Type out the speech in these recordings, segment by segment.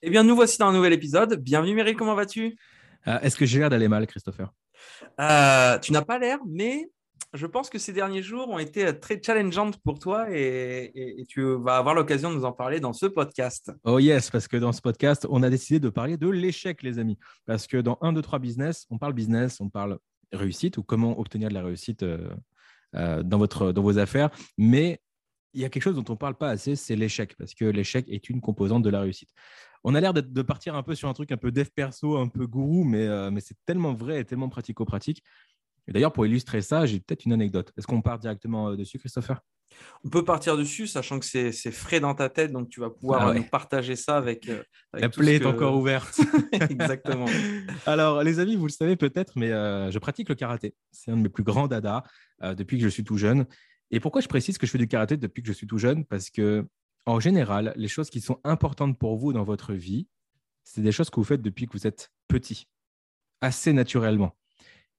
Eh bien, nous voici dans un nouvel épisode. Bienvenue Meryl, comment vas-tu? Euh, Est-ce que j'ai l'air d'aller mal, Christopher? Euh, Tu n'as pas l'air, mais je pense que ces derniers jours ont été très challengeants pour toi et, tu vas avoir l'occasion de nous en parler dans ce podcast. Oh yes, parce que dans ce podcast, on a décidé de parler de l'échec, les amis. Parce que dans 1, 2, 3 business, on parle business, on parle réussite ou comment obtenir de la réussite euh, dans, votre, dans vos affaires. Mais il y a quelque chose dont on ne parle pas assez, c'est l'échec, parce que l'échec est une composante de la réussite on a l'air de partir un peu sur un truc un peu dev perso, un peu gourou, mais, euh, mais c'est tellement vrai et tellement pratico-pratique. Et d'ailleurs, pour illustrer ça, j'ai peut-être une anecdote. Est-ce qu'on part directement euh, dessus, Christopher? On peut partir dessus, sachant que c'est frais dans ta tête, donc tu vas pouvoir ah nous partager ça avec. Euh, La plaie est encore ouverte. Exactement. Alors, les amis, vous le savez peut-être, mais je pratique le karaté. C'est un de mes plus grands dadas depuis que je suis tout jeune. Et pourquoi je précise que je fais du karaté depuis que je suis tout jeune? Parce que en général, les choses qui sont importantes pour vous dans votre vie, c'est des choses que vous faites depuis que vous êtes petit, assez naturellement.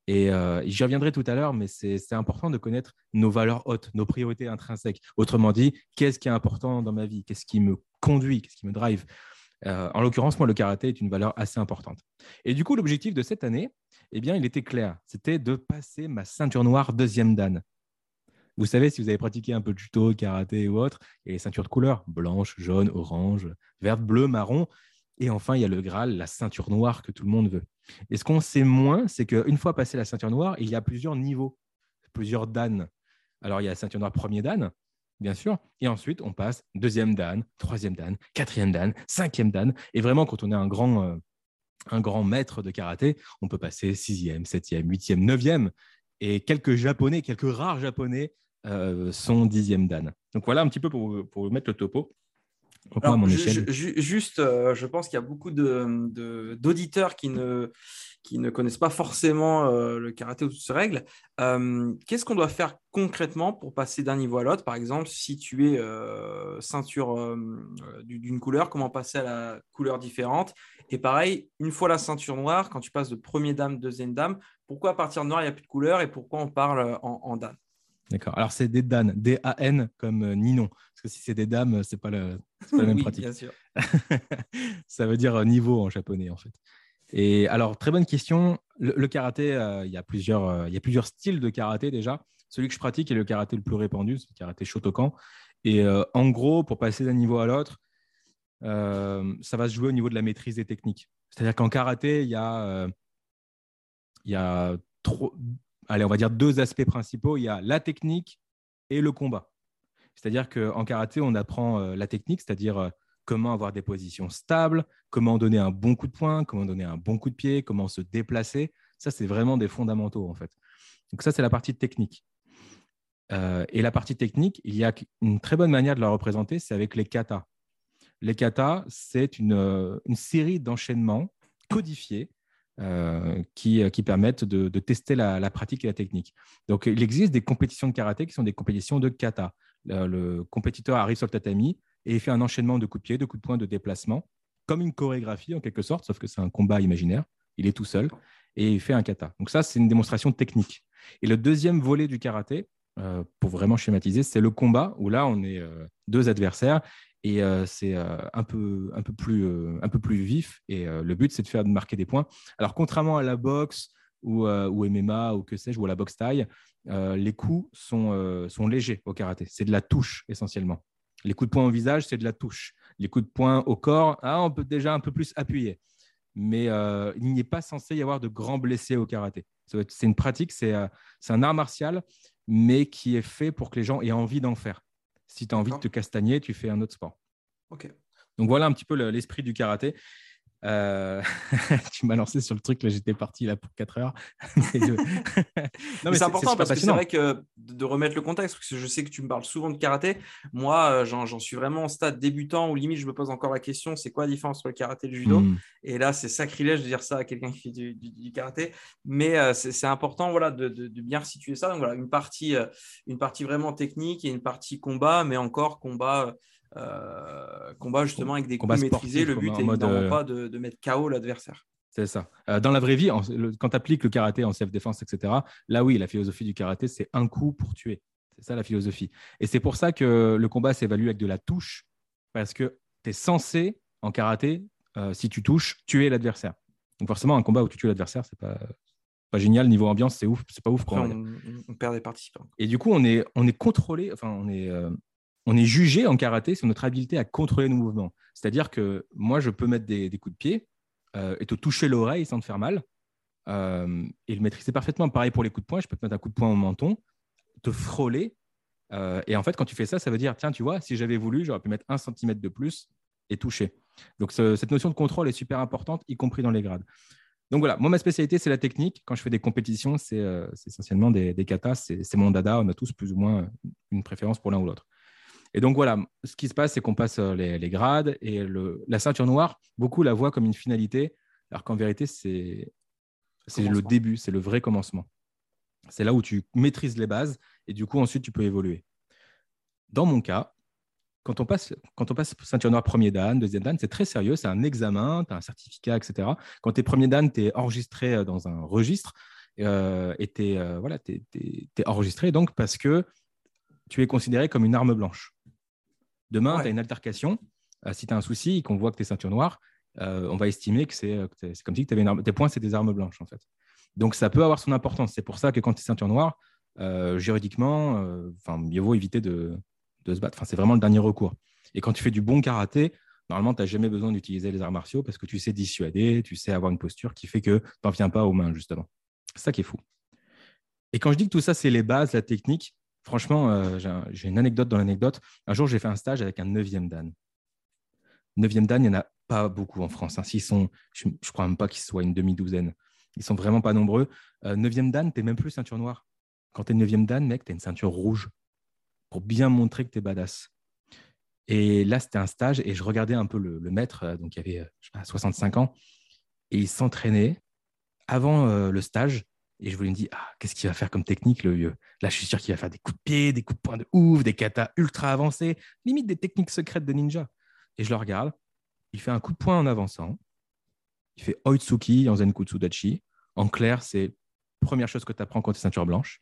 Et euh, j'y reviendrai tout à l'heure, mais c'est important de connaître nos valeurs hautes, nos priorités intrinsèques. Autrement dit, qu'est-ce qui est important dans ma vie? Qu'est-ce qui me conduit? Qu'est-ce qui me drive? Euh, En l'occurrence, moi, le karaté est une valeur assez importante. Et du coup, l'objectif de cette année, eh bien, il était clair. C'était de passer ma ceinture noire deuxième dan. Vous savez, si vous avez pratiqué un peu de judo, karaté ou autre, il y a les ceintures de couleur blanche, jaune, orange, verte, bleu, marron. Et enfin, il y a le Graal, la ceinture noire que tout le monde veut. Et ce qu'on sait moins, c'est qu'une fois passé la ceinture noire, il y a plusieurs niveaux, plusieurs danes. Alors, il y a la ceinture noire premier dan, bien sûr, et ensuite, on passe deuxième dan, troisième dan, quatrième dan, cinquième dan. Et vraiment, quand on est un grand, euh, un grand maître de karaté, on peut passer sixième, septième, huitième, neuvième. Et quelques japonais, quelques rares japonais son dixième dan. Donc voilà un petit peu pour, pour mettre le topo. juste, euh, je pense qu'il y a beaucoup d'auditeurs de, qui, ne, qui ne connaissent pas forcément euh, le karaté ou toutes ces règles. Qu'est-ce qu'on doit faire concrètement pour passer d'un niveau à l'autre? Par exemple, si tu es ceinture d'une couleur, comment passer à la couleur différente? Et pareil, une fois la ceinture noire, quand tu passes de premier dame, deuxième dame, pourquoi à partir de noir, il n'y a plus de couleur et pourquoi on parle en, en dan? D'accord. Alors, c'est des Dan, D-A-N comme euh, Ninon. Parce que si c'est des dames, ce n'est pas, la même oui, pratique. Bien sûr. ça veut dire euh, niveau en japonais, en fait. Et alors, très bonne question. Le, karaté, euh, il, y a plusieurs, il y a plusieurs styles de karaté déjà. Celui que je pratique est le karaté le plus répandu, c'est le karaté Shotokan. Et en gros, pour passer d'un niveau à l'autre, ça va se jouer au niveau de la maîtrise des techniques. C'est-à-dire qu'en karaté, il y a, il y a trop, allez, on va dire deux aspects principaux. Il y a la technique et le combat. C'est-à-dire qu'en karaté, on apprend euh, la technique, c'est-à-dire euh, comment avoir des positions stables, comment donner un bon coup de poing, comment donner un bon coup de pied, comment se déplacer. Ça, c'est vraiment des fondamentaux, en fait. Donc ça, c'est la partie technique. Euh, et la partie technique, il y a une très bonne manière de la représenter, c'est avec les katas. Les katas, c'est une, série d'enchaînements codifiés euh, qui, euh, qui, permettent de, tester la, pratique et la technique. Donc, il existe des compétitions de karaté qui sont des compétitions de kata. Le, compétiteur arrive sur le tatami et il fait un enchaînement de coups de pied, de coups de poing, de déplacement, comme une chorégraphie en quelque sorte, sauf que c'est un combat imaginaire. Il est tout seul et il fait un kata. Donc ça, c'est une démonstration technique. Et le deuxième volet du karaté, euh, pour vraiment schématiser, c'est le combat, où là, on est deux adversaires et euh, c'est euh, un, peu, un, peu plus, euh, un peu plus vif. Et le but, c'est de faire marquer des points. Alors, contrairement à la boxe ou, MMA ou que sais-je, ou à la boxe taille, les coups sont, sont légers au karaté. C'est de la touche essentiellement. Les coups de poing au visage, c'est de la touche. Les coups de poing au corps, ah, on peut déjà un peu plus appuyer. Mais il n'est pas censé y avoir de grands blessés au karaté. C'est une pratique, c'est un art martial, mais qui est fait pour que les gens aient envie d'en faire. Si tu as envie de te castagner, tu fais un autre sport. Ok. Donc voilà un petit peu l'esprit du karaté. Euh, tu m'as lancé sur le truc, là j'étais parti là pour 4 heures. non, mais c'est important parce que c'est vrai que de remettre le contexte, parce que je sais que tu me parles souvent de karaté. Moi, euh, j'en suis vraiment au stade débutant où limite je me pose encore la question c'est quoi la différence entre le karaté et le judo? Hmm. Et là, c'est sacrilège de dire ça à quelqu'un qui fait du, karaté. Mais euh, c'est important voilà, de, de, bien situer ça. Donc voilà, une partie, une partie vraiment technique et une partie combat, mais encore combat euh, combat justement avec des combat coups maîtrisés. Le but est évidemment euh, pas de, mettre KO l'adversaire. C'est ça. Euh, dans la vraie vie, quand tu appliques le karaté en self-défense, etc., là oui, la philosophie du karaté, c'est un coup pour tuer. C'est ça la philosophie. Et c'est pour ça que le combat s'évalue avec de la touche, parce que tu es censé, en karaté, si tu touches, tuer l'adversaire. Donc forcément, un combat où tu tues l'adversaire, c'est pas, pas génial. Niveau ambiance, c'est ouf, c'est pas ouf. on, on, perd des participants. Et du coup, on est, on est contrôlé, enfin, on est, on est jugé en karaté sur notre habileté à contrôler nos mouvements. C'est-à-dire que moi, je peux mettre des, coups de pied euh, et te toucher l'oreille sans te faire mal euh, et le maîtriser parfaitement. Pareil pour les coups de poing, je peux te mettre un coup de poing au menton, te frôler. Euh, et en fait, quand tu fais ça, ça veut dire, tiens, tu vois, si j'avais voulu, j'aurais pu mettre un centimètre de plus et toucher. Donc, cette notion de contrôle est super importante, y compris dans les grades. Donc voilà, moi, ma spécialité, c'est la technique. Quand je fais des compétitions, c'est essentiellement des, des katas. C'est mon dada. On a tous plus ou moins une préférence pour l'un ou l'autre. Et donc voilà, ce qui se passe, c'est qu'on passe euh, les, grades et la ceinture noire, beaucoup la voient comme une finalité, alors qu'en vérité, c'est le début, c'est le vrai commencement. C'est là où tu maîtrises les bases et du coup, ensuite, tu peux évoluer. Dans mon cas, quand on passe, quand on passe ceinture noire premier dan, deuxième dan, c'est très sérieux, c'est un examen, tu as un certificat, etc. Quand tu es premier dan, tu es enregistré euh, dans un registre euh, et tu es, voilà, enregistré donc parce que tu es considéré comme une arme blanche. Demain, tu as une altercation. Euh, si tu as un souci et qu'on voit que tu es ceinture noire, euh, on va estimer que c'est comme si tu avais une arme. tes points, c'est des armes blanches, en fait. Donc, ça peut avoir son importance. C'est pour ça que quand tu es ceinture noire, euh, juridiquement, mieux vaut éviter de, de se battre. Enfin, c'est vraiment le dernier recours. Et quand tu fais du bon karaté, normalement, tu n'as jamais besoin d'utiliser les arts martiaux parce que tu sais dissuader, tu sais avoir une posture qui fait que tu n'en viens pas aux mains, justement. C'est ça qui est fou. Et quand je dis que tout ça, c'est les bases, la technique, Franchement, euh, j'ai une anecdote dans l'anecdote. Un jour, j'ai fait un stage avec un neuvième dan. Neuvième dan, il n'y en a pas beaucoup en France. Hein. sont, je ne crois même pas qu'ils soient une demi-douzaine. Ils sont vraiment pas nombreux. Euh, neuvième dan, tu n'es même plus ceinture noire. Quand tu es neuvième dan, mec, tu as une ceinture rouge pour bien montrer que tu es badass. Et là, c'était un stage et je regardais un peu le, maître, euh, donc il avait je sais pas, 65 ans, et il s'entraînait avant le stage et je voulais me dire, ah, qu'est-ce qu'il va faire comme technique, le vieux? Là, je suis sûr qu'il va faire des coups de pied, des coups de poing de ouf, des katas ultra avancés, limite des techniques secrètes de ninja. Et je le regarde, il fait un coup de poing en avançant. Il fait Oitsuki en Zenkutsu Dachi. En clair, c'est première chose que tu apprends quand tu es ceinture blanche.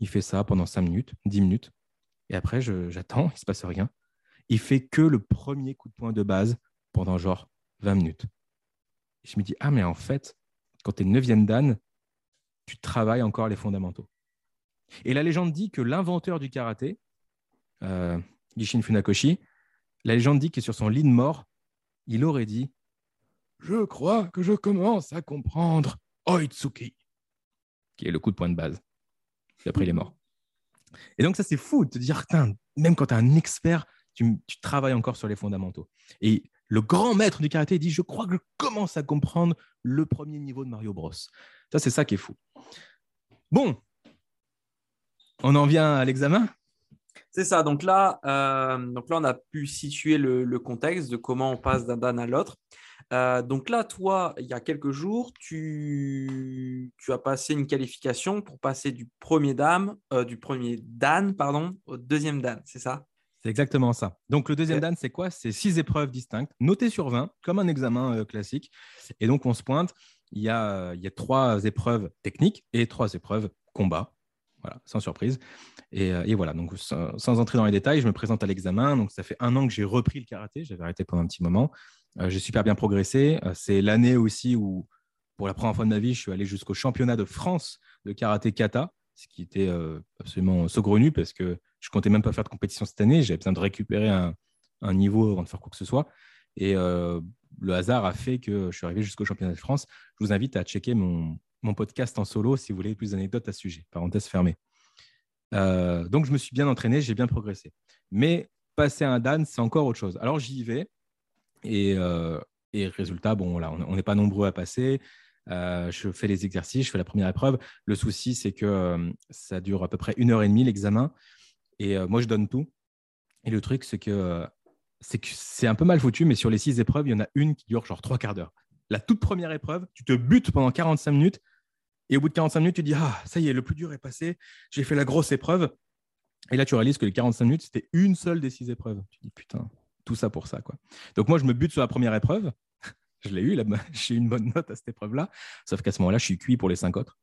Il fait ça pendant 5 minutes, 10 minutes. Et après, j'attends, il ne se passe rien. Il fait que le premier coup de poing de base pendant genre 20 minutes. Et je me dis, ah, mais en fait, quand tu es 9e dan, tu travailles encore les fondamentaux. Et la légende dit que l'inventeur du karaté, euh, Gishin Funakoshi, la légende dit que sur son lit de mort, il aurait dit Je crois que je commence à comprendre Oitsuki, qui est le coup de point de base. Et après, il est mort. Et donc, ça, c'est fou de te dire même quand tu es un expert, tu, tu, travailles encore sur les fondamentaux. Et le grand maître du karaté dit Je crois que je commence à comprendre le premier niveau de Mario Bros. Ça, c'est ça qui est fou. Bon, on en vient à l'examen c'est ça. Donc là, euh, donc on a pu situer le, contexte de comment on passe d'un dan à l'autre. Euh, donc là, toi, il y a quelques jours, tu, tu, as passé une qualification pour passer du premier dame, euh, du premier dan, pardon, au deuxième dan, c'est ça? C'est exactement ça. Donc le deuxième dan, c'est quoi? C'est six épreuves distinctes, notées sur 20, comme un examen classique. Et donc on se pointe il y, a, il y a trois épreuves techniques et trois épreuves combat. Voilà, sans surprise. Et, euh, voilà, donc sans, entrer dans les détails, je me présente à l'examen. Donc ça fait un an que j'ai repris le karaté, j'avais arrêté pendant un petit moment. Euh, j'ai super bien progressé. Euh, c'est l'année aussi où, pour la première fois de ma vie, je suis allé jusqu'au championnat de France de karaté kata, ce qui était absolument saugrenu parce que je comptais même pas faire de compétition cette année. J'avais besoin de récupérer un, niveau avant de faire quoi que ce soit. Et le hasard a fait que je suis arrivé jusqu'au championnat de France. Je vous invite à checker mon, podcast en solo si vous voulez plus d'anecdotes à ce sujet. Parenthèse fermée. Euh, donc, je me suis bien entraîné, j'ai bien progressé. Mais passer un Dan, c'est encore autre chose. Alors, j'y vais et euh, résultat, bon, là, on n'est pas nombreux à passer. Euh, je fais les exercices, je fais la première épreuve. Le souci, c'est que euh, ça dure à peu près une heure et demie l'examen. Et euh, moi, je donne tout. Et le truc, c'est que c'est un peu mal foutu, mais sur les six épreuves, il y en a une qui dure genre trois quarts d'heure. La toute première épreuve, tu te butes pendant 45 minutes. Et au bout de 45 minutes, tu dis Ah, ça y est, le plus dur est passé. J'ai fait la grosse épreuve. Et là, tu réalises que les 45 minutes, c'était une seule des six épreuves. Tu dis Putain, tout ça pour ça. quoi. Donc, moi, je me bute sur la première épreuve je l'ai eu, j'ai eu une bonne note à cette épreuve-là. Sauf qu'à ce moment-là, je suis cuit pour les cinq autres.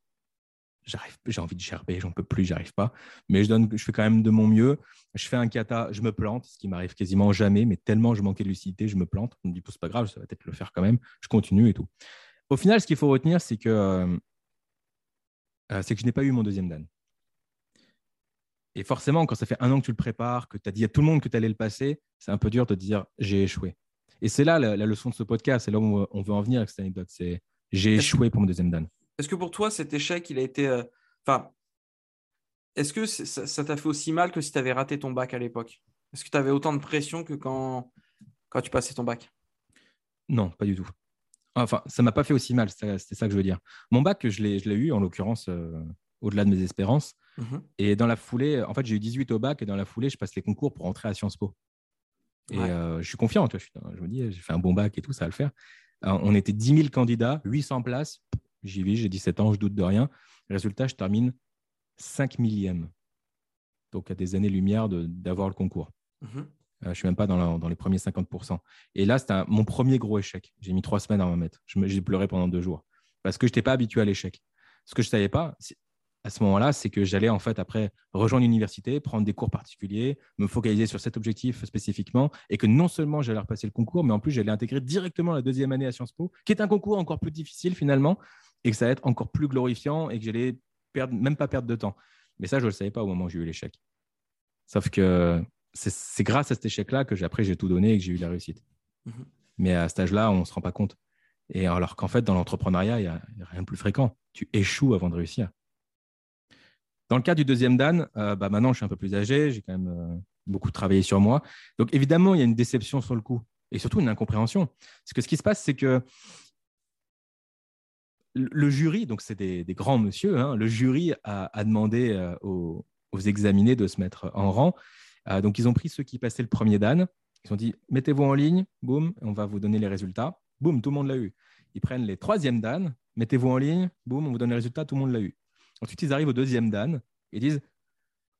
J'ai envie de gerber, j'en peux plus, j'arrive pas. Mais je, donne, je fais quand même de mon mieux. Je fais un kata, je me plante, ce qui m'arrive quasiment jamais, mais tellement je manquais de lucidité, je me plante. On me dit, c'est pas grave, ça va peut-être le faire quand même. Je continue et tout. Au final, ce qu'il faut retenir, c'est que, euh, euh, c'est que je n'ai pas eu mon deuxième dan. Et forcément, quand ça fait un an que tu le prépares, que tu as dit à tout le monde que tu allais le passer, c'est un peu dur de dire j'ai échoué. Et c'est là la, leçon de ce podcast, c'est là où on veut en venir avec cette anecdote. C'est j'ai échoué pour mon deuxième dan. Est-ce que pour toi, cet échec, il a été. Euh, enfin, est-ce que ça t'a fait aussi mal que si tu avais raté ton bac à l'époque? Est-ce que tu avais autant de pression que quand, quand tu passais ton bac? Non, pas du tout. Enfin, ça m'a pas fait aussi mal, c'est ça que je veux dire. Mon bac, je l'ai eu, en l'occurrence, euh, au-delà de mes espérances. Mmh et dans la foulée, en fait, j'ai eu 18 au bac et dans la foulée, je passe les concours pour entrer à Sciences Po. Et euh, je suis confiant, tu vois, je, me dis, j'ai fait un bon bac et tout, ça va le faire. Euh, on était 10 000 candidats, 800 places. J'y vis, j'ai 17 ans, je doute de rien. Résultat, je termine 5 millième. Donc, à des années-lumière d'avoir le concours. Mmh euh, je ne suis même pas dans, dans, les premiers 50%. Et là, c'était mon premier gros échec. J'ai mis trois semaines à m'en mettre. J'ai pleuré pendant deux jours parce que je n'étais pas habitué à l'échec. Ce que je ne savais pas, à ce moment-là, c'est que j'allais en fait après rejoindre l'université, prendre des cours particuliers, me focaliser sur cet objectif spécifiquement, et que non seulement j'allais repasser le concours, mais en plus j'allais intégrer directement la deuxième année à Sciences Po, qui est un concours encore plus difficile finalement, et que ça va être encore plus glorifiant, et que j'allais perdre, même pas perdre de temps. Mais ça, je ne le savais pas au moment où j'ai eu l'échec. Sauf que c'est grâce à cet échec-là que après j'ai tout donné et que j'ai eu la réussite. Mmh mais à cet âge-là, on ne se rend pas compte. Et alors qu'en fait, dans l'entrepreneuriat, il n'y a, a rien de plus fréquent. Tu échoues avant de réussir. Dans le cas du deuxième Dan, euh, bah maintenant je suis un peu plus âgé, j'ai quand même euh, beaucoup travaillé sur moi. Donc évidemment, il y a une déception sur le coup et surtout une incompréhension. Parce que ce qui se passe, c'est que le jury, donc c'est des, grands monsieur, hein, le jury a, demandé euh, aux, examinés de se mettre en rang. donc ils ont pris ceux qui passaient le premier Dan, ils ont dit mettez-vous en ligne, boum, on va vous donner les résultats. Boum, tout le monde l'a eu. Ils prennent les troisièmes Dan, mettez-vous en ligne, boum, on vous donne les résultats, tout le monde l'a eu. Ensuite, ils arrivent au deuxième Dan et disent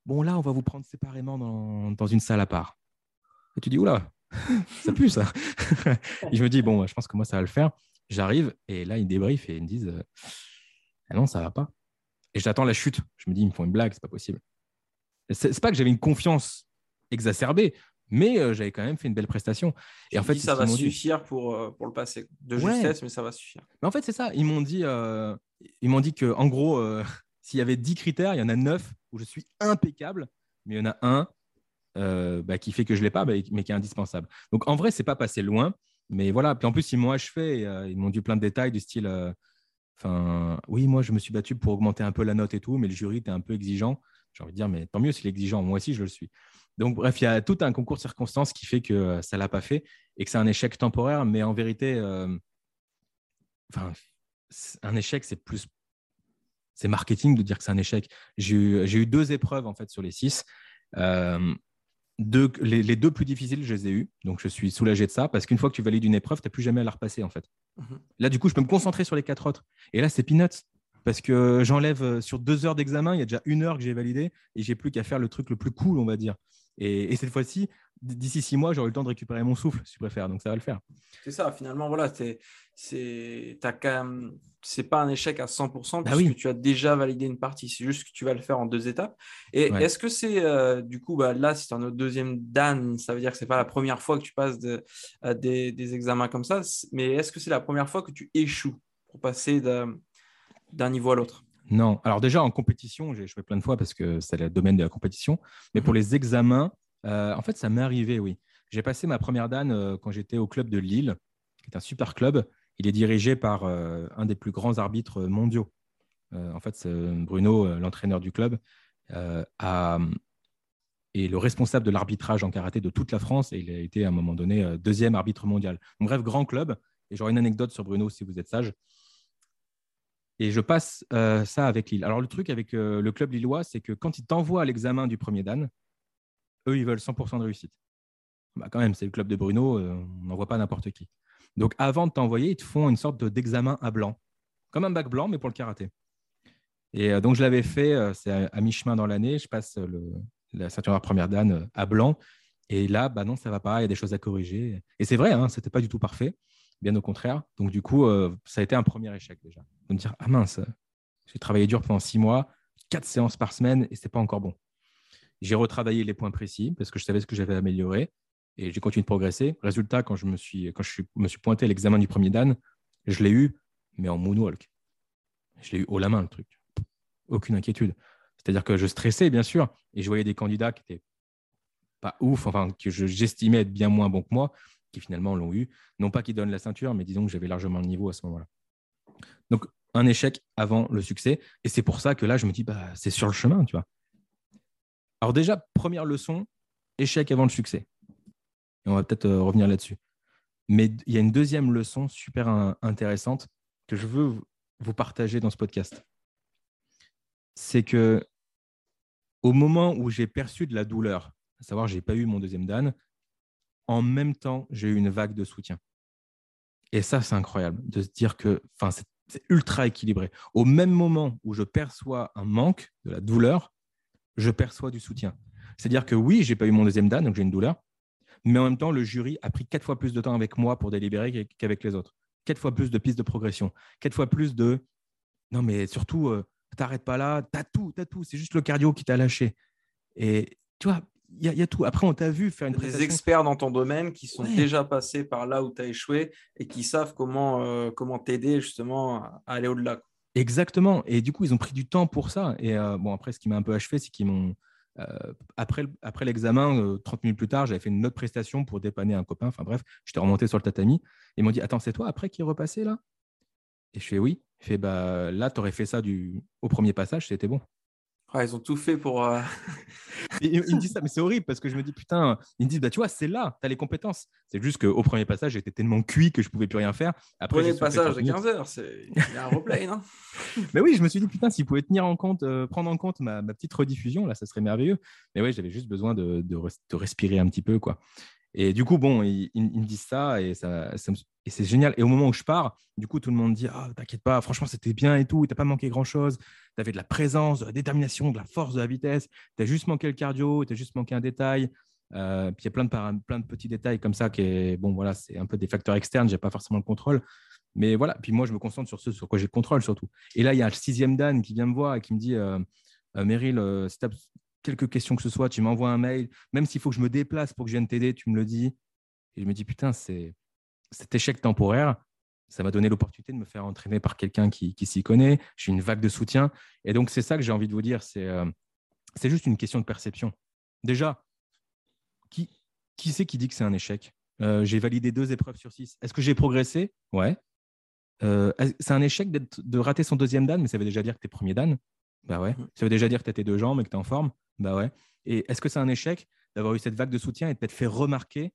Bon, là, on va vous prendre séparément dans, une salle à part. Et tu dis Oula, ça pue ça. et je me dis Bon, je pense que moi, ça va le faire. J'arrive et là, ils débriefent et ils me disent ah Non, ça va pas. Et j'attends la chute. Je me dis Ils me font une blague, c'est pas possible. C'est pas que j'avais une confiance exacerbée, mais euh, j'avais quand même fait une belle prestation. Et en fait, ça va suffire pour, euh, pour le passer. De justesse, mais ça va suffire. Mais en fait, c'est ça. Ils m'ont dit, ils m'ont dit que, en gros, s'il y avait 10 critères, il y en a 9 où je suis impeccable, mais il y en a un bah, qui fait que je ne l'ai pas, bah, mais qui est indispensable. Donc en vrai, c'est pas passé loin, mais voilà. Puis en plus, ils m'ont achevé, euh, ils m'ont dit plein de détails du style. Euh, enfin, oui, moi, je me suis battu pour augmenter un peu la note et tout, mais le jury était un peu exigeant. J'ai envie de dire, mais tant mieux s'il est exigeant. Moi aussi, je le suis. Donc, bref, il y a tout un concours de circonstances qui fait que ça ne l'a pas fait et que c'est un échec temporaire, mais en vérité, un échec, c'est plus c'est marketing de dire que c'est un échec. J'ai eu, deux épreuves en fait sur les six. Euh, les, deux plus difficiles, je les ai eues. Donc, je suis soulagé de ça parce qu'une fois que tu valides une épreuve, tu n'as plus jamais à la repasser en fait. Mhm. Là, du coup, je peux me concentrer sur les quatre autres. Et là, c'est peanuts parce que j'enlève euh, sur deux heures d'examen, il y a déjà une heure que j'ai validé et j'ai plus qu'à faire le truc le plus cool, on va dire. Et, cette fois-ci, d'ici six mois, j'aurai le temps de récupérer mon souffle, si tu préfères. Donc, ça va le faire. C'est ça, finalement, voilà, c'est pas un échec à 100% parce que tu as déjà validé une partie. C'est juste que tu vas le faire en deux étapes. Et est-ce que c'est euh, du coup, bah, là, c'est un deuxième Dan, ça veut dire que c'est pas la première fois que tu passes des, des, examens comme ça, mais est-ce que c'est la première fois que tu échoues pour passer d'un niveau à l'autre? Non. Alors déjà en compétition, j'ai échoué plein de fois parce que c'est le domaine de la compétition. Mais pour mhm. les examens, euh, en fait, ça m'est arrivé, oui. J'ai passé ma première Dan quand j'étais au club de Lille, qui est un super club. Il est dirigé par euh, un des plus grands arbitres mondiaux. Euh, en fait, Bruno, euh, l'entraîneur du club, a, est le responsable de l'arbitrage en karaté de toute la France et il a été à un moment donné deuxième arbitre mondial. bref, grand club. Et j'aurai une anecdote sur Bruno si vous êtes sage. Et je passe euh, ça avec Lille. Alors, le truc avec euh, le club lillois, c'est que quand ils t'envoient à l'examen du premier Dan, eux, ils veulent 100% de réussite. Bah, quand même, c'est le club de Bruno, euh, on n'envoie pas n'importe qui. Donc, avant de t'envoyer, ils te font une sorte d'examen à blanc, comme un bac blanc, mais pour le karaté. Et donc, je l'avais fait, c'est à, mi-chemin dans l'année, je passe le, la ceinture première Dan à blanc. Et là, bah non, ça va pas, il y a des choses à corriger. Et c'est vrai, hein, ce n'était pas du tout parfait bien au contraire. Donc, du coup, euh, ça a été un premier échec déjà. De me dire, ah mince, j'ai travaillé dur pendant six mois, quatre séances par semaine et c'est pas encore bon. J'ai retravaillé les points précis parce que je savais ce que j'avais amélioré et j'ai continué de progresser. Résultat, quand je me suis, quand je me suis pointé à l'examen du premier Dan, je l'ai eu, mais en moonwalk. Je l'ai eu haut la main, le truc. Aucune inquiétude. C'est-à-dire que je stressais, bien sûr, et je voyais des candidats qui étaient pas ouf, enfin, que j'estimais être bien moins bons que moi, qui finalement l'ont eu. Non pas qu'ils donnent la ceinture, mais disons que j'avais largement le niveau à ce moment-là. Donc, un échec avant le succès. Et c'est pour ça que là, je me dis, bah, c'est sur le chemin, tu vois. Alors déjà, première leçon, échec avant le succès. Et on va peut-être euh, revenir là-dessus. Mais il y a une deuxième leçon super intéressante que je veux vous partager dans ce podcast. C'est que au moment où j'ai perçu de la douleur, à savoir j'ai pas eu mon deuxième Dan, en même temps, j'ai eu une vague de soutien. Et ça, c'est incroyable de se dire que c'est ultra équilibré. Au même moment où je perçois un manque, de la douleur, je perçois du soutien. C'est-à-dire que oui, j'ai pas eu mon deuxième dan, donc j'ai une douleur, mais en même temps, le jury a pris quatre fois plus de temps avec moi pour délibérer qu'avec les autres. Quatre fois plus de pistes de progression, quatre fois plus de non, mais surtout, euh, t'arrêtes pas là, t'as tout, t'as tout, c'est juste le cardio qui t'a lâché. Et tu vois, il y, a tout. Après, on t'a vu faire une Des experts dans ton domaine qui sont déjà passés par là où tu as échoué et qui savent comment euh, comment t'aider justement à aller au-delà. Exactement. Et du coup, ils ont pris du temps pour ça. Et euh, bon, après, ce qui m'a un peu achevé, c'est qu'ils m'ont. Euh, après, après l'examen, 30 minutes plus tard, j'avais fait une autre prestation pour dépanner un copain. Enfin bref, j'étais remonté sur le tatami. Ils m'ont dit Attends, c'est toi après qui est repassé là? Et je fais Oui. Il fait bah, Là, tu aurais fait ça du... au premier passage, c'était bon ils ont tout fait pour. Euh, ils, me disent ça, mais c'est horrible parce que je me dis, putain, ils me disent, bah, tu vois, c'est là, tu as les compétences. C'est juste qu'au premier passage, j'étais tellement cuit que je pouvais plus rien faire. Après, premier passage de 15 heures, c'est un replay, non Mais oui, je me suis dit, putain, s'ils pouvaient tenir en compte, euh, prendre en compte ma, petite rediffusion, là, ça serait merveilleux. Mais oui, j'avais juste besoin de, de, respirer un petit peu, quoi. Et du coup, bon, ils, me disent ça et, ça, et c'est génial. Et au moment où je pars, du coup, tout le monde dit Ah, t'inquiète pas, franchement, c'était bien et tout, t'as pas manqué grand chose. Tu avais de la présence, de la détermination, de la force, de la vitesse. Tu as juste manqué le cardio, tu as juste manqué un détail. Euh, puis il y a plein de, plein de petits détails comme ça qui est, bon, voilà, c'est un peu des facteurs externes, j'ai pas forcément le contrôle. Mais voilà, puis moi, je me concentre sur ce sur quoi j'ai le contrôle surtout. Et là, il y a le sixième Dan qui vient me voir et qui me dit euh, euh Meryl, euh, si tu as quelques questions que ce soit, tu m'envoies un mail. Même s'il faut que je me déplace pour que je vienne t'aider, tu me le dis. Et je me dis, putain, c'est cet échec temporaire, ça m'a donné l'opportunité de me faire entraîner par quelqu'un qui, s'y connaît. J'ai une vague de soutien. Et donc, c'est ça que j'ai envie de vous dire. C'est euh, c'est juste une question de perception. Déjà, qui, qui c'est qui dit que c'est un échec? Euh, J'ai validé deux épreuves sur six. Est-ce que j'ai progressé? Ouais. Euh, c'est un échec de rater son deuxième dan, mais ça veut déjà dire que tu es premier dan? Bah ouais. Mmh. Ça veut déjà dire que tu as tes deux jambes et que tu es en forme? Bah ouais. Et est-ce que c'est un échec d'avoir eu cette vague de soutien et de t'être fait remarquer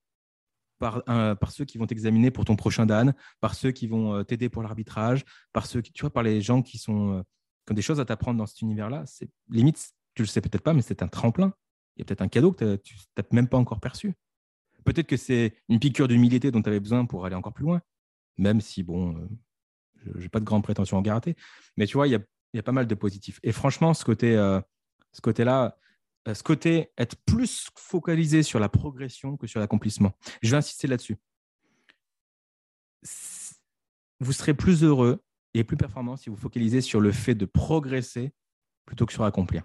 par, ceux qui vont t'examiner pour ton prochain Dan, par ceux qui vont euh, t'aider pour l'arbitrage, par ceux qui, tu vois, par les gens qui sont euh, qui ont des choses à t'apprendre dans cet univers-là. C'est limite, tu le sais peut-être pas, mais c'est un tremplin. Il y a peut-être un cadeau que tu n'as même pas encore perçu. Peut-être que c'est une piqûre d'humilité dont tu avais besoin pour aller encore plus loin, même si, bon, euh, je n'ai pas de grandes prétentions en karaté. Mais tu vois, il y a, y a, pas mal de positifs. Et franchement, ce côté, ce côté-là, euh, ce côté être plus focalisé sur la progression que sur l'accomplissement. Je vais insister là-dessus. Vous serez plus heureux et plus performant si vous focalisez sur le fait de progresser plutôt que sur accomplir.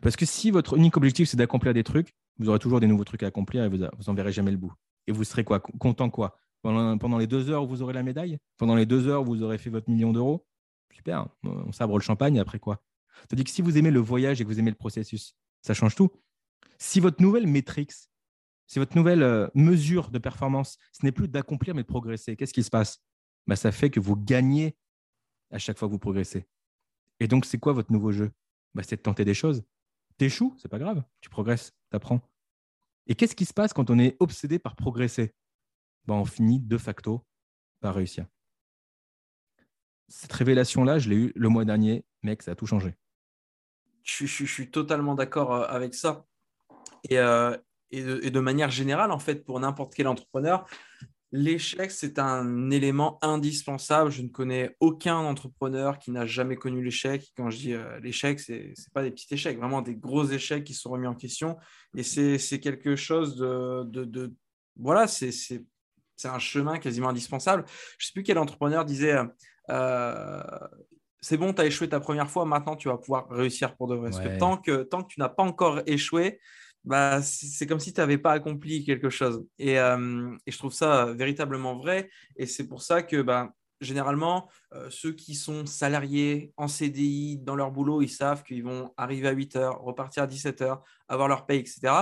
Parce que si votre unique objectif, c'est d'accomplir des trucs, vous aurez toujours des nouveaux trucs à accomplir et vous n'en verrez jamais le bout. Et vous serez quoi? Content quoi? Pendant, les deux heures vous aurez la médaille? Pendant les deux heures où vous aurez fait votre million d'euros? Super, on sabre le champagne, après quoi? C'est-à-dire que si vous aimez le voyage et que vous aimez le processus, ça change tout. Si votre nouvelle métrique, si votre nouvelle euh, mesure de performance, ce n'est plus d'accomplir mais de progresser, qu'est-ce qui se passe? Bah, Ça fait que vous gagnez à chaque fois que vous progressez. Et donc, c'est quoi votre nouveau jeu? Bah, C'est de tenter des choses. T'échoues, c'est pas grave, tu progresses, tu apprends. Et qu'est-ce qui se passe quand on est obsédé par progresser? Bah, On finit de facto pas réussir. Cette révélation-là, je l'ai eue le mois dernier. Mec, ça a tout changé. Je, suis totalement d'accord euh, avec ça. Et, euh, et, de, manière générale, en fait, pour n'importe quel entrepreneur, l'échec, c'est un élément indispensable. Je ne connais aucun entrepreneur qui n'a jamais connu l'échec. Quand je dis euh, l'échec, ce n'est pas des petits échecs, vraiment des gros échecs qui sont remis en question. Et c'est quelque chose de, voilà, c'est un chemin quasiment indispensable. Je ne sais plus quel entrepreneur disait c'est bon, tu as échoué ta première fois, maintenant tu vas pouvoir réussir pour de vrai. Parce que tant que, tant que tu n'as pas encore échoué, bah, c'est comme si tu n'avais pas accompli quelque chose. Euh, et, je trouve ça véritablement vrai. Et c'est pour ça que bah, généralement, euh, ceux qui sont salariés en CDI dans leur boulot, ils savent qu'ils vont arriver à 8 heures, repartir à 17 heures, avoir leur paye, etc.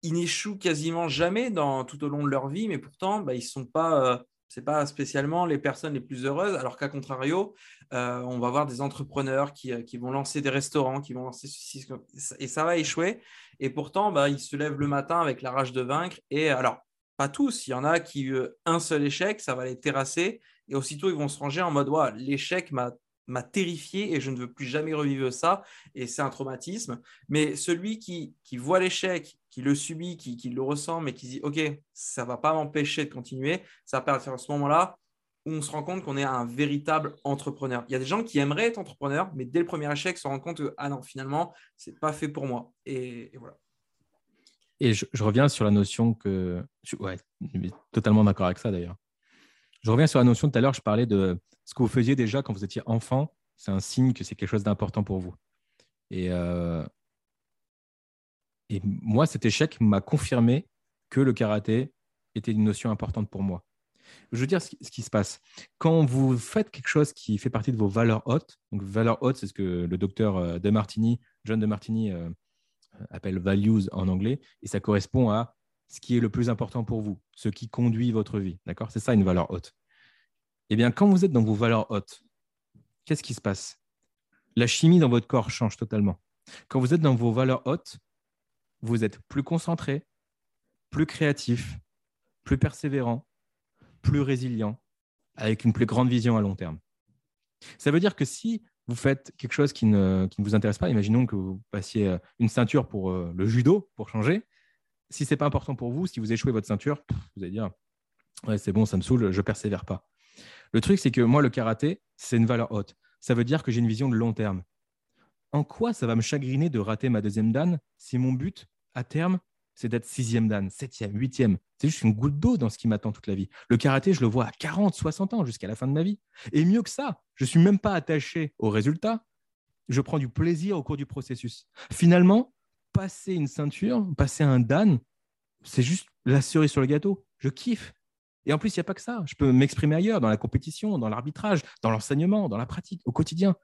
Ils n'échouent quasiment jamais dans, tout au long de leur vie, mais pourtant, bah, ils ne sont pas ce n'est pas spécialement les personnes les plus heureuses, alors qu'à contrario, euh, on va voir des entrepreneurs euh, qui, vont lancer des restaurants, qui vont lancer ceci, et ça va échouer. Et pourtant, bah, ils se lèvent le matin avec la rage de vaincre. Et alors, pas tous, il y en a qui, euh, un seul échec, ça va les terrasser. Et aussitôt, ils vont se ranger en mode, l'échec m'a m'a terrifié et je ne veux plus jamais revivre ça. Et c'est un traumatisme. Mais celui qui, qui voit l'échec, qui le subit, qui, qui, le ressent, mais qui dit OK, ça ne va pas m'empêcher de continuer, ça va partir à ce moment-là où on se rend compte qu'on est un véritable entrepreneur. Il y a des gens qui aimeraient être entrepreneurs, mais dès le premier échec, se rendent compte que ah non, finalement, ce n'est pas fait pour moi. Et, voilà. Et je, reviens sur la notion que. Ouais, totalement d'accord avec ça d'ailleurs. Je reviens sur la notion tout à l'heure, je parlais de ce que vous faisiez déjà quand vous étiez enfant. C'est un signe que c'est quelque chose d'important pour vous. Et, euh, et moi, cet échec m'a confirmé que le karaté était une notion importante pour moi. Je veux dire ce qui, se passe. Quand vous faites quelque chose qui fait partie de vos valeurs hautes, donc valeurs hautes, c'est ce que le docteur euh, De Martini, John De Martini, euh, appelle values en anglais, et ça correspond à ce qui est le plus important pour vous, ce qui conduit votre vie. D'accord? C'est ça une valeur haute. Eh bien, quand vous êtes dans vos valeurs hautes, qu'est-ce qui se passe? La chimie dans votre corps change totalement. Quand vous êtes dans vos valeurs hautes, vous êtes plus concentré, plus créatif, plus persévérant, plus résilient, avec une plus grande vision à long terme. Ça veut dire que si vous faites quelque chose qui ne, vous intéresse pas, imaginons que vous passiez euh, une ceinture pour euh, le judo, pour changer, si ce n'est pas important pour vous, si vous échouez votre ceinture, vous allez dire ouais, c'est bon, ça me saoule, je persévère pas. Le truc, c'est que moi, le karaté, c'est une valeur haute. Ça veut dire que j'ai une vision de long terme. En quoi ça va me chagriner de rater ma deuxième dan si mon but, à terme, c'est d'être sixième dan, septième, huitième? C'est juste une goutte d'eau dans ce qui m'attend toute la vie. Le karaté, je le vois à 40, 60 ans, jusqu'à la fin de ma vie. Et mieux que ça, je ne suis même pas attaché au résultat. Je prends du plaisir au cours du processus. Finalement, passer une ceinture, passer un dan, c'est juste la cerise sur le gâteau. Je kiffe. Et en plus, il n'y a pas que ça. Je peux m'exprimer ailleurs, dans la compétition, dans l'arbitrage, dans l'enseignement, dans la pratique, au quotidien.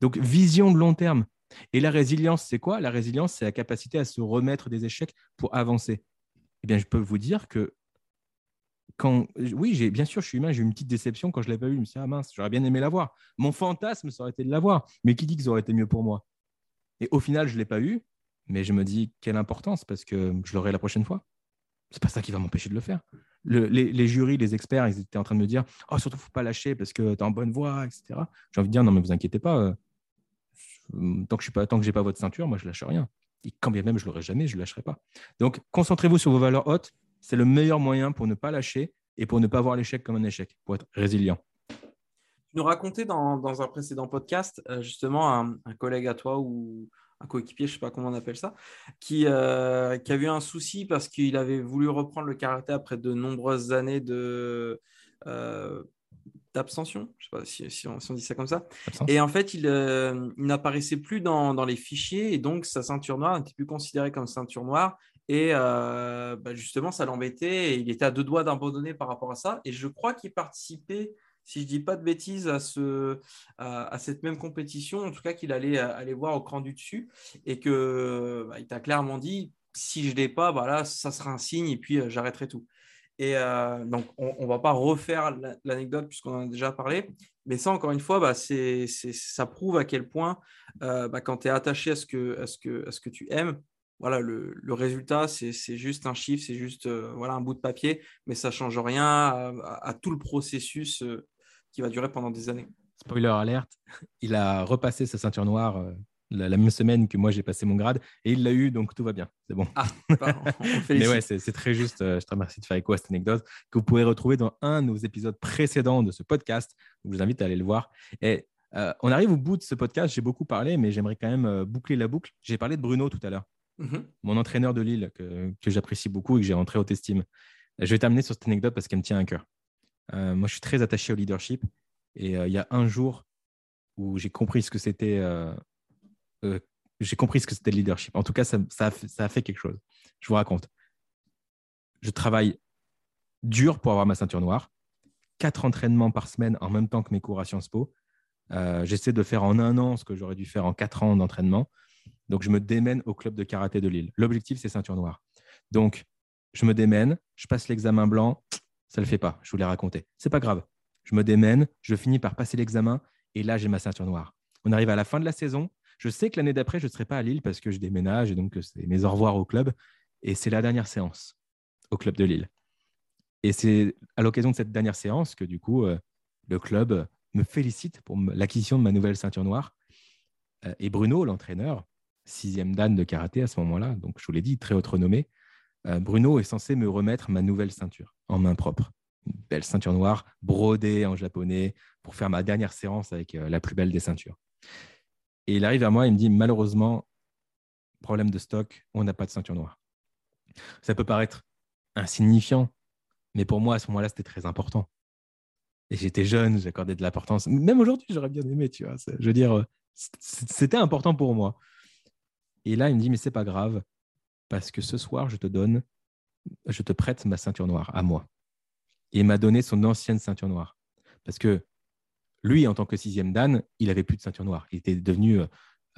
Donc, vision de long terme. Et la résilience, c'est quoi? La résilience, c'est la capacité à se remettre des échecs pour avancer. Eh bien, je peux vous dire que quand, oui, bien sûr, je suis humain, j'ai eu une petite déception quand je l'ai pas vu. Je me suis dit, ah mince, j'aurais bien aimé l'avoir. Mon fantasme, ça aurait été de l'avoir. Mais qui dit que ça aurait été mieux pour moi? Et au final, je l'ai pas eu. Mais je me dis, quelle importance, parce que je l'aurai la prochaine fois. C'est pas ça qui va m'empêcher de le faire les, jurys, les experts, ils étaient en train de me dire Oh, surtout, faut pas lâcher parce que tu es en bonne voie, etc. J'ai envie de dire Non, mais vous inquiétez pas. Euh, tant que je n'ai pas, pas votre ceinture, moi, je lâche rien. Et quand bien même je l'aurai jamais, je ne lâcherai pas. Donc, concentrez-vous sur vos valeurs hautes. C'est le meilleur moyen pour ne pas lâcher et pour ne pas voir l'échec comme un échec, pour être résilient. Tu nous racontais dans, un précédent podcast, euh, justement, un, collègue à toi ou un coéquipier, je ne sais pas comment on appelle ça, qui, euh, a eu un souci parce qu'il avait voulu reprendre le karaté après de nombreuses années de euh, d'abstention, je ne sais pas si, on, dit ça comme ça. Et en fait, euh, il, n'apparaissait plus dans, dans, les fichiers et donc sa ceinture noire n'était plus considérée comme ceinture noire. Et bah, justement, ça l'embêtait et il était à deux doigts d'abandonner par rapport à ça. Et je crois qu'il participait si je dis pas de bêtises, à, ce, à, cette même compétition, en tout cas qu'il allait aller voir au cran du dessus et que bah, il t'a clairement dit si je ne l'ai pas, bah ça sera un signe et puis euh, j'arrêterai tout. Et euh, donc, on ne va pas refaire l'anecdote puisqu'on en a déjà parlé, mais ça, encore une fois, bah, ça prouve à quel point, euh, bah, quand tu es attaché à ce, que, à, à tu aimes, voilà, le, résultat, c'est juste un chiffre, c'est juste voilà, un bout de papier, mais ça ne change rien à, tout le processus qui va durer pendant des années. Spoiler alerte, il a repassé sa ceinture noire la, même semaine que moi j'ai passé mon grade et il l'a eu, donc tout va bien. C'est bon. Ah, Mais ouais, c'est très juste. Euh, je te remercie de faire écho à cette anecdote que vous pouvez retrouver dans un de nos épisodes précédents de ce podcast. je vous invite à aller le voir. Et euh, on arrive au bout de ce podcast. J'ai beaucoup parlé, mais j'aimerais quand même euh, boucler la boucle. J'ai parlé de Bruno tout à l'heure, mm-hmm. mon entraîneur de Lille que, que j'apprécie beaucoup et que j'ai rentré haute estime. Je vais terminer sur cette anecdote parce qu'elle me tient à cœur. moi, je suis très attaché au leadership. Et il y a un jour où j'ai compris ce que c'était euh, j'ai compris ce que c'était le leadership. En tout cas, ça, ça, a fait, quelque chose. Je vous raconte. Je travaille dur pour avoir ma ceinture noire. Quatre entraînements par semaine en même temps que mes cours à Sciences Po. Euh, j'essaie de faire en un an ce que j'aurais dû faire en quatre ans d'entraînement. Donc, je me démène au club de karaté de Lille. L'objectif, c'est ceinture noire. Donc, je me démène, je passe l'examen blanc. Ça ne le fait pas, je vous l'ai raconté. C'est pas grave. Je me démène, je finis par passer l'examen et là, j'ai ma ceinture noire. On arrive à la fin de la saison. Je sais que l'année d'après, je ne serai pas à Lille parce que je déménage et donc c'est mes au revoir au club. Et c'est la dernière séance au club de Lille. Et c'est à l'occasion de cette dernière séance que du coup, euh, le club me félicite pour l'acquisition de ma nouvelle ceinture noire. Euh, et Bruno, l'entraîneur, sixième dan de karaté à ce moment-là, donc je vous l'ai dit, très haute renommée, euh, Bruno est censé me remettre ma nouvelle ceinture en main propre. Une belle ceinture noire brodée en japonais pour faire ma dernière séance avec la plus belle des ceintures. Et il arrive à moi, il me dit malheureusement, problème de stock, on n'a pas de ceinture noire. Ça peut paraître insignifiant, mais pour moi, à ce moment-là, c'était très important. Et j'étais jeune, j'accordais de l'importance. Même aujourd'hui, j'aurais bien aimé, tu vois. Je veux dire, c'était important pour moi. Et là, il me dit, mais c'est pas grave, parce que ce soir, je te donne, je te prête ma ceinture noire à moi. Et il m'a donné son ancienne ceinture noire. Parce que lui, en tant que sixième Dan, il avait plus de ceinture noire. Il était devenu euh,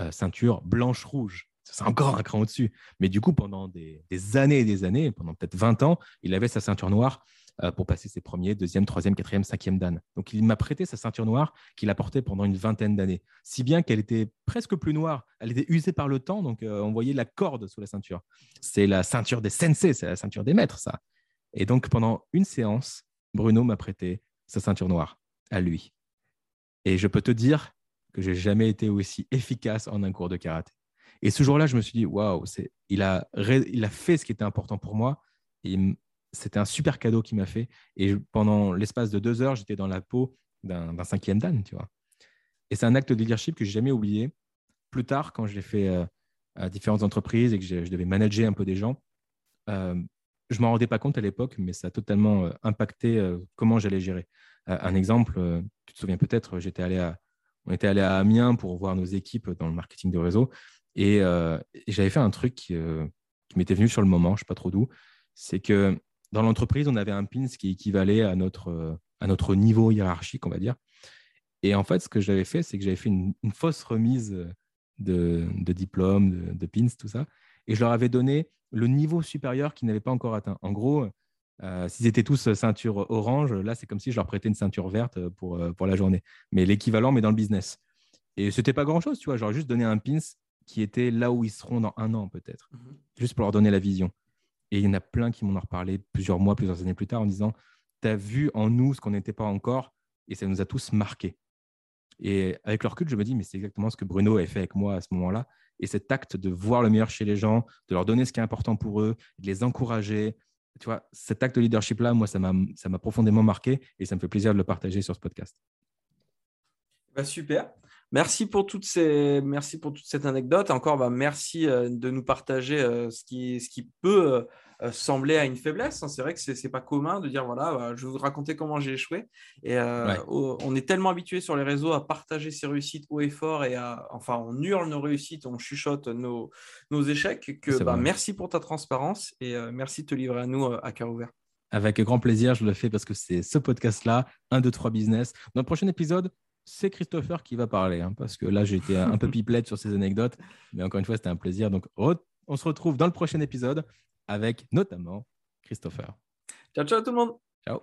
euh, ceinture blanche-rouge. C'est encore un cran au-dessus. Mais du coup, pendant des, années et des années, pendant peut-être 20 ans, il avait sa ceinture noire euh, pour passer ses premiers, deuxième, troisième, quatrième, cinquième Dan. Donc, il m'a prêté sa ceinture noire qu'il a portée pendant une vingtaine d'années. Si bien qu'elle était presque plus noire. Elle était usée par le temps, donc on voyait la corde sous la ceinture. C'est la ceinture des sensei, c'est la ceinture des maîtres, ça. Et donc, pendant une séance, Bruno m'a prêté sa ceinture noire à lui. Et je peux te dire que j'ai jamais été aussi efficace en un cours de karaté. Et ce jour-là, je me suis dit, waouh, il a, fait ce qui était important pour moi. C'était un super cadeau qu'il m'a fait. Et pendant l'espace de deux heures, j'étais dans la peau d'un cinquième dan, tu vois. Et c'est un acte de leadership que j'ai jamais oublié. Plus tard, quand j'ai fait euh, à différentes entreprises et que je, devais manager un peu des gens, euh, je m'en rendais pas compte à l'époque, mais ça a totalement euh, impacté euh, comment j'allais gérer. un exemple, tu te souviens peut-être, j'étais allé à, on était allé à Amiens pour voir nos équipes dans le marketing de réseau. Et, j'avais fait un truc qui, m'était venu sur le moment, je sais pas trop d'où. C'est que dans l'entreprise, on avait un pins qui équivalait à notre, à notre niveau hiérarchique, on va dire. Et en fait, ce que j'avais fait, c'est que j'avais fait une, fausse remise de, de diplôme, de, de, pins, tout ça. Et je leur avais donné le niveau supérieur qu'ils n'avaient pas encore atteint. En gros, euh, s'ils étaient tous ceinture orange, là, c'est comme si je leur prêtais une ceinture verte pour, euh, pour la journée. Mais l'équivalent, mais dans le business. Et ce n'était pas grand-chose, tu vois. J'aurais juste donné un pins qui était là où ils seront dans un an, peut-être. Mhm. Juste pour leur donner la vision. Et il y en a plein qui m'en ont reparlé plusieurs mois, plusieurs années plus tard en disant Tu as vu en nous ce qu'on n'était pas encore et ça nous a tous marqués. Et avec leur recul, je me dis Mais c'est exactement ce que Bruno avait fait avec moi à ce moment-là. Et cet acte de voir le meilleur chez les gens, de leur donner ce qui est important pour eux, de les encourager, tu vois, cet acte de leadership-là, moi, ça m'a profondément marqué et ça me fait plaisir de le partager sur ce podcast. Bah, super. Merci pour, toutes ces, merci pour toute cette anecdote. Encore, bah, merci euh, de nous partager euh, ce, qui, ce qui peut euh, sembler à une faiblesse. Hein. C'est vrai que ce n'est pas commun de dire voilà, bah, je vais vous raconter comment j'ai échoué. Et on est tellement habitué sur les réseaux à partager ses réussites haut et fort et à, enfin, on hurle nos réussites, on chuchote nos, nos échecs. Que bah, merci pour ta transparence et merci de te livrer à nous à cœur ouvert. Avec grand plaisir, je le fais parce que c'est ce podcast-là, 1, 2, 3 business. Dans le prochain épisode, c'est Christopher qui va parler, hein, parce que là, j'étais un peu pipelette sur ces anecdotes, mais encore une fois, c'était un plaisir. Donc, on se retrouve dans le prochain épisode avec notamment Christopher. Ciao, ciao tout le monde. Ciao.